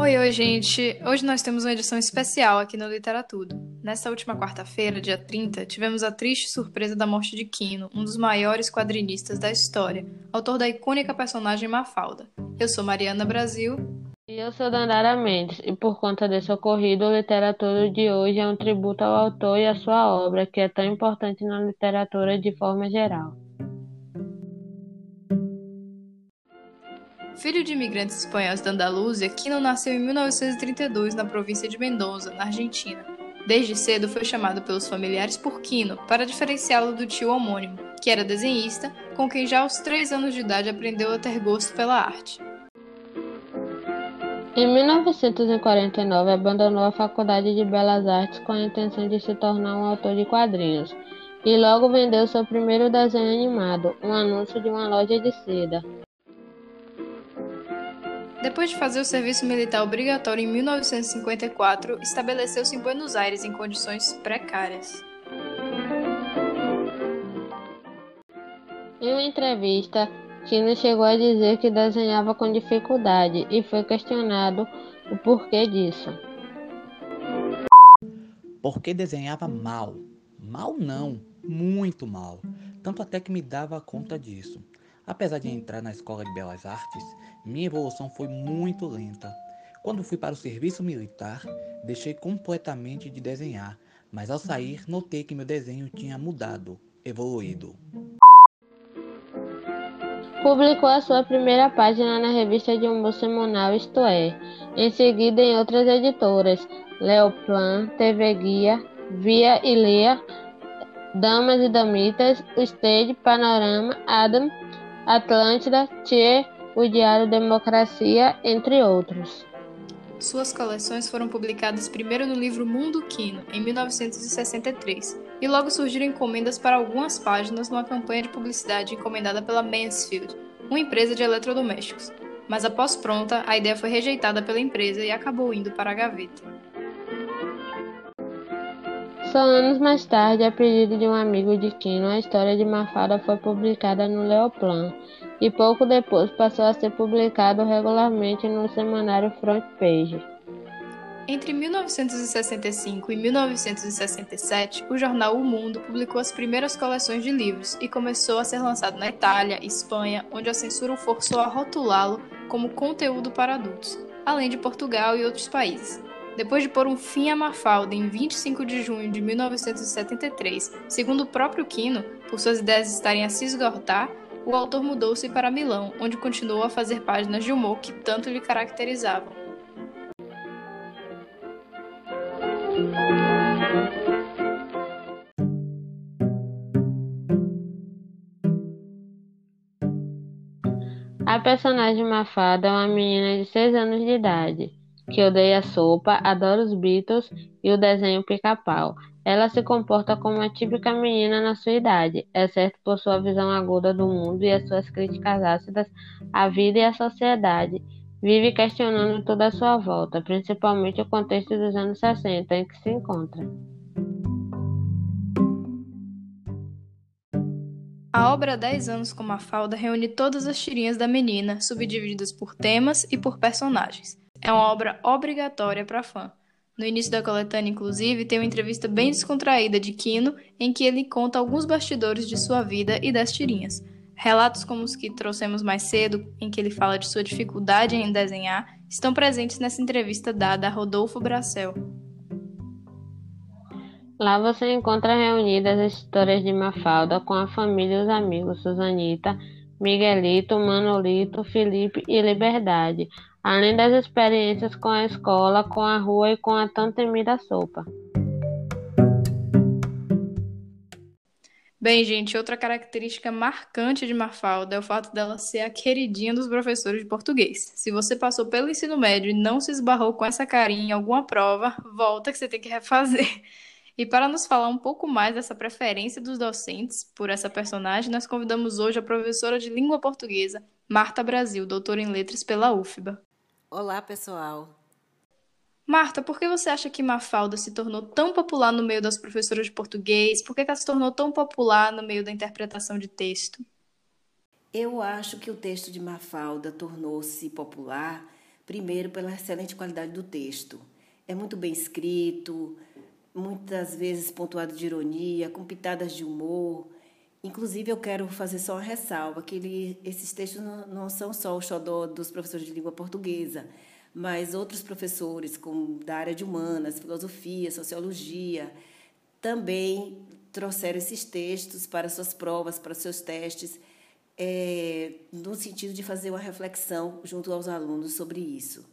Oi, oi, gente! Hoje nós temos uma edição especial aqui no Literatudo. Nessa última quarta-feira, dia 30, tivemos a triste surpresa da morte de Quino, um dos maiores quadrinistas da história, autor da icônica personagem Mafalda. Eu sou Mariana Brasil. E eu sou Dandara Mendes, e por conta desse ocorrido, o Literatura de hoje é um tributo ao autor e à sua obra, que é tão importante na literatura de forma geral. Filho de imigrantes espanhóis da Andaluzia, Quino nasceu em 1932 na província de Mendoza, na Argentina. Desde cedo foi chamado pelos familiares por Quino, para diferenciá-lo do tio homônimo, que era desenhista, com quem já aos 3 anos de idade aprendeu a ter gosto pela arte. Em 1949, abandonou a Faculdade de Belas Artes com a intenção de se tornar um autor de quadrinhos, e logo vendeu seu primeiro desenho animado, um anúncio de uma loja de seda. Depois de fazer o serviço militar obrigatório em 1954, estabeleceu-se em Buenos Aires em condições precárias. Em uma entrevista, Tino chegou a dizer que desenhava com dificuldade e foi questionado o porquê disso. Porque desenhava mal. Mal não, muito mal. Tanto até que me dava conta disso. Apesar de entrar na escola de belas artes, minha evolução foi muito lenta. Quando fui para o serviço militar, deixei completamente de desenhar, mas ao sair notei que meu desenho tinha mudado, evoluído. Publicou a sua primeira página na revista de humor semanal Isto É, em seguida em outras editoras, Leoplan, TV Guia, Via e Leia, Damas e Damitas, Stage, Panorama, Adam, Atlântida, Tchê, o Diário Democracia, entre outros. Suas coleções foram publicadas primeiro no livro Mundo Quino, em 1963, e logo surgiram encomendas para algumas páginas numa campanha de publicidade encomendada pela Mansfield, uma empresa de eletrodomésticos. Mas após pronta, a ideia foi rejeitada pela empresa e acabou indo para a gaveta. Só anos mais tarde, a pedido de um amigo de Quino, a história de Mafalda foi publicada no Leoplan e pouco depois passou a ser publicado regularmente no semanário Front Page. Entre 1965 e 1967, o jornal O Mundo publicou as primeiras coleções de livros e começou a ser lançado na Itália Espanha, onde a censura o forçou a rotulá-lo como conteúdo para adultos, além de Portugal e outros países. Depois de pôr um fim à Mafalda em 25 de junho de 1973, segundo o próprio Quino, por suas ideias estarem a se esgotar, o autor mudou-se para Milão, onde continuou a fazer páginas de humor que tanto lhe caracterizavam. A personagem Mafalda é uma menina de 6 anos de idade que odeia sopa, adora os Beatles e o desenho pica-pau. Ela se comporta como uma típica menina na sua idade, exceto por sua visão aguda do mundo e as suas críticas ácidas à vida e à sociedade. Vive questionando toda a sua volta, principalmente o contexto dos anos 60 em que se encontra. A obra 10 anos com Mafalda reúne todas as tirinhas da menina, subdivididas por temas e por personagens. É uma obra obrigatória para fã. No início da coletânea, inclusive, tem uma entrevista bem descontraída de Kino, em que ele conta alguns bastidores de sua vida e das tirinhas. Relatos como os que trouxemos mais cedo, em que ele fala de sua dificuldade em desenhar, estão presentes nessa entrevista dada a Rodolfo Bracel. Lá você encontra reunidas as histórias de Mafalda com a família e os amigos Susanita, Miguelito, Manolito, Felipe e Liberdade, além das experiências com a escola, com a rua e com a tão temida sopa. Bem, gente, outra característica marcante de Mafalda é o fato dela ser a queridinha dos professores de português. Se você passou pelo ensino médio e não se esbarrou com essa carinha em alguma prova, volta que você tem que refazer. E para nos falar um pouco mais dessa preferência dos docentes por essa personagem, nós convidamos hoje a professora de língua portuguesa, Marta Brasil, doutora em letras pela UFBA. Olá, pessoal. Marta, por que você acha que Mafalda se tornou tão popular no meio das professoras de português? Por que ela se tornou tão popular no meio da interpretação de texto? Eu acho que o texto de Mafalda tornou-se popular Primeiro, pela excelente qualidade do texto. É muito bem escrito, muitas vezes pontuado de ironia, com pitadas de humor. Inclusive, eu quero fazer só uma ressalva, que ele, esses textos não, não são só o xodó dos professores de língua portuguesa, mas outros professores, como da área de humanas, filosofia, sociologia, também trouxeram esses textos para suas provas, para seus testes, é, no sentido de fazer uma reflexão junto aos alunos sobre isso.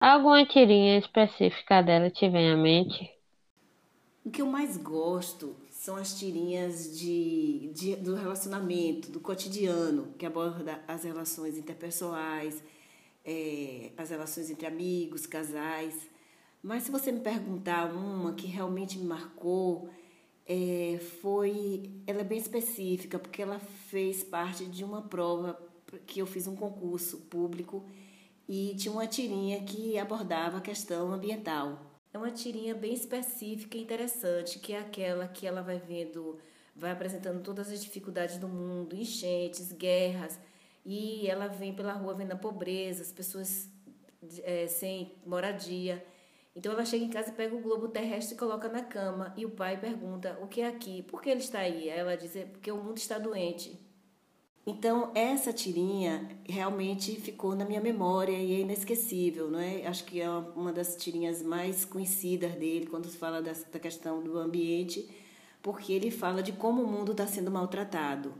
Alguma tirinha específica dela te vem à mente? O que eu mais gosto são as tirinhas de, de, do relacionamento, do cotidiano, que aborda as relações interpessoais, é, as relações entre amigos, casais. Mas se você me perguntar uma que realmente me marcou, é, foi, ela é bem específica porque ela fez parte de uma prova que eu fiz um concurso público e tinha uma tirinha que abordava a questão ambiental. É uma tirinha bem específica e interessante, que é aquela que ela vai vendo, vai apresentando todas as dificuldades do mundo, enchentes, guerras, e ela vem pela rua vendo a pobreza, as pessoas é, sem moradia. Então ela chega em casa e pega o globo terrestre e coloca na cama. E o pai pergunta: O que é aqui? Por que ele está aí? Aí ela diz: é Porque o mundo está doente. Então essa tirinha realmente ficou na minha memória e é inesquecível, não é? Acho que é uma das tirinhas mais conhecidas dele quando se fala da questão do ambiente, porque ele fala de como o mundo está sendo maltratado.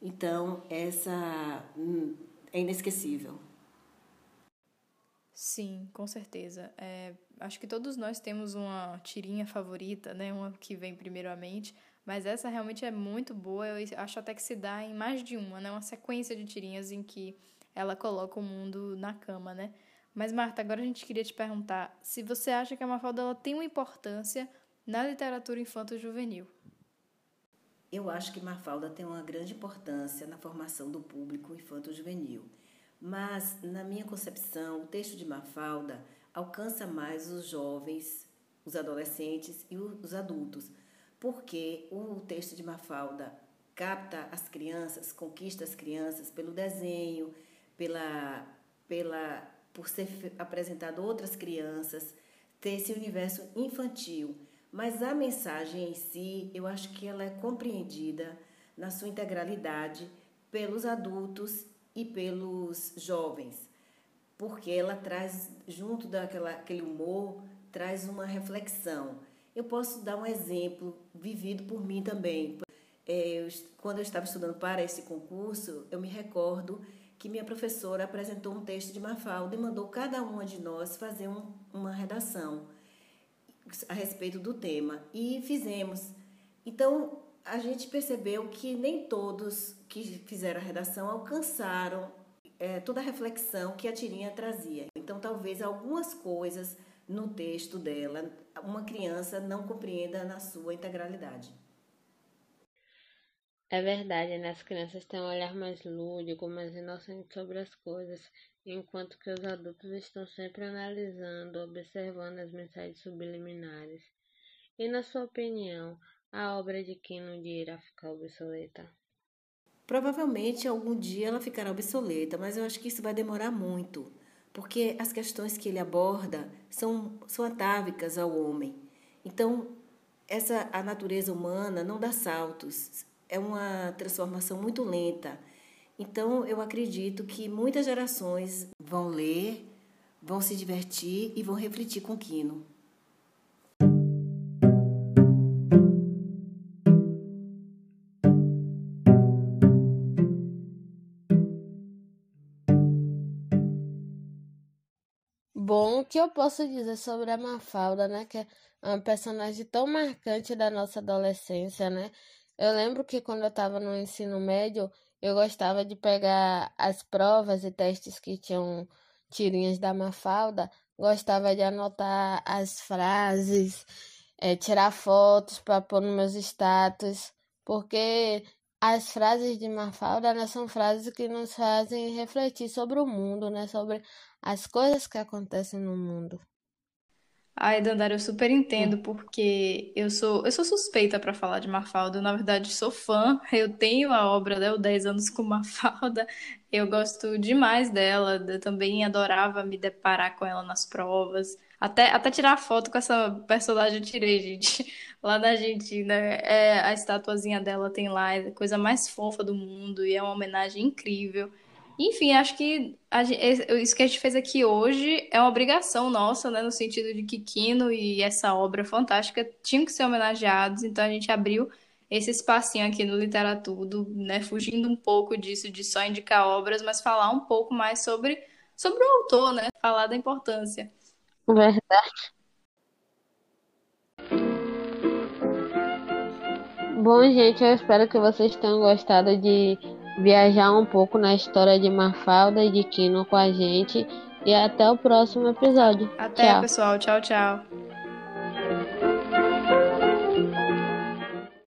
Então essa hum, é inesquecível. Sim, com certeza. É, acho que todos nós temos uma tirinha favorita, né? Uma que vem primeiro à mente, mas essa realmente é muito boa. Eu acho até que se dá em mais de uma, né? Uma sequência de tirinhas em que ela coloca o mundo na cama, né? Mas Marta, agora a gente queria te perguntar se você acha que a Mafalda ela tem uma importância na literatura infanto-juvenil. Eu acho que Mafalda tem uma grande importância na formação do público infanto-juvenil. Mas, na minha concepção, o texto de Mafalda alcança mais os jovens, os adolescentes e os adultos, porque o texto de Mafalda capta as crianças, conquista as crianças pelo desenho, pela, pela por ser apresentado outras crianças, ter esse universo infantil. Mas a mensagem em si, eu acho que ela é compreendida na sua integralidade pelos adultos e pelos jovens, porque ela traz, junto daquele humor, traz uma reflexão. Eu posso dar um exemplo vivido por mim também. É, eu, quando eu estava estudando para esse concurso, eu me recordo que minha professora apresentou um texto de Mafalda e mandou cada uma de nós fazer um, uma redação a respeito do tema. E fizemos. Então, a gente percebeu que nem todos que fizeram a redação alcançaram é, toda a reflexão que a tirinha trazia. Então, talvez algumas coisas no texto dela uma criança não compreenda na sua integralidade. É verdade, né? As crianças têm um olhar mais lúdico, mais inocente sobre as coisas, enquanto que os adultos estão sempre analisando, observando as mensagens subliminares. E na sua opinião, a obra de Quino irá ficar obsoleta? Provavelmente algum dia ela ficará obsoleta, mas eu acho que isso vai demorar muito, porque as questões que ele aborda são, são atávicas ao homem. Então, essa a natureza humana não dá saltos, é uma transformação muito lenta. Então, eu acredito que muitas gerações vão ler, vão se divertir e vão refletir com Quino. O que eu posso dizer sobre a Mafalda, né? Que é uma personagem tão marcante da nossa adolescência, né? Eu lembro que quando eu estava no ensino médio, eu gostava de pegar as provas e testes que tinham tirinhas da Mafalda, gostava de anotar as frases, é, tirar fotos para pôr nos meus status, porque as frases de Mafalda são frases que nos fazem refletir sobre o mundo, né, sobre as coisas que acontecem no mundo. Ai, Dandara, eu super entendo, porque eu sou, eu sou suspeita para falar de Mafalda. Eu, na verdade, sou fã. Eu tenho a obra, né, o 10 anos com Mafalda. Eu gosto demais dela. Eu também adorava me deparar com ela nas provas. Até, até tirar foto com essa personagem eu tirei, gente. Lá na Argentina, é, a estatuazinha dela tem lá, é a coisa mais fofa do mundo e é uma homenagem incrível. Enfim, acho que a isso que a gente fez aqui hoje é uma obrigação nossa, né? No sentido de que Kino e essa obra fantástica tinham que ser homenageados, então a gente abriu esse espacinho aqui no Literatudo, né? Fugindo um pouco disso de só indicar obras, mas falar um pouco mais sobre, sobre o autor, né? Falar da importância. Verdade. Bom, gente, eu espero que vocês tenham gostado de viajar um pouco na história de Mafalda e de Kino com a gente. E até o próximo episódio. Até, tchau. pessoal. Tchau, tchau.